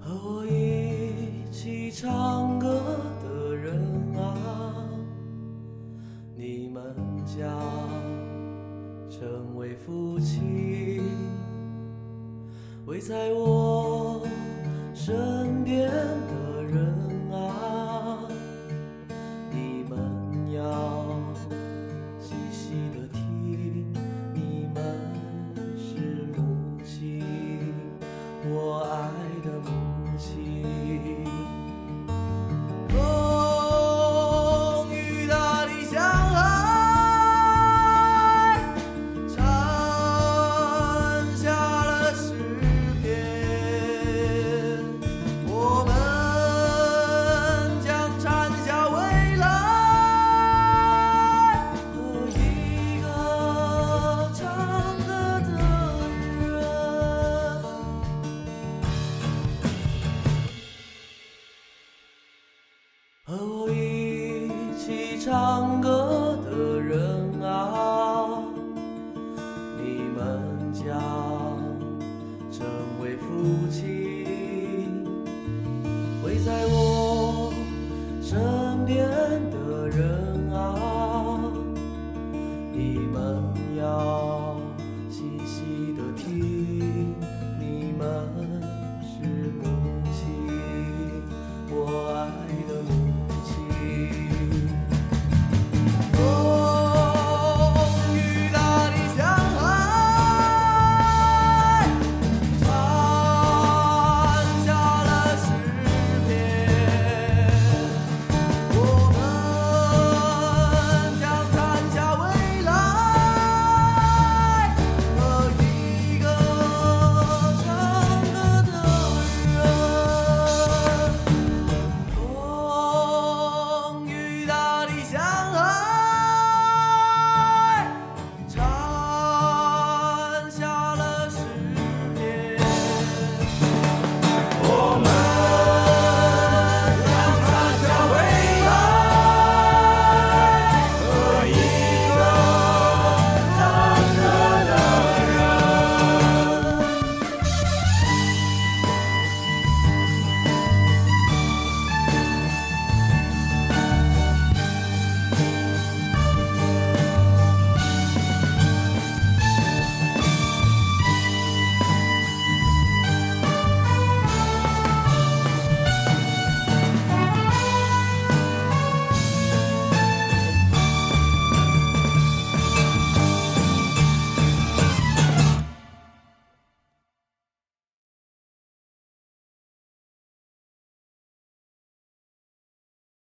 和我一起唱歌的人啊你们将成为夫妻围在我身边。和我一起唱歌的人啊，你们将成为夫妻，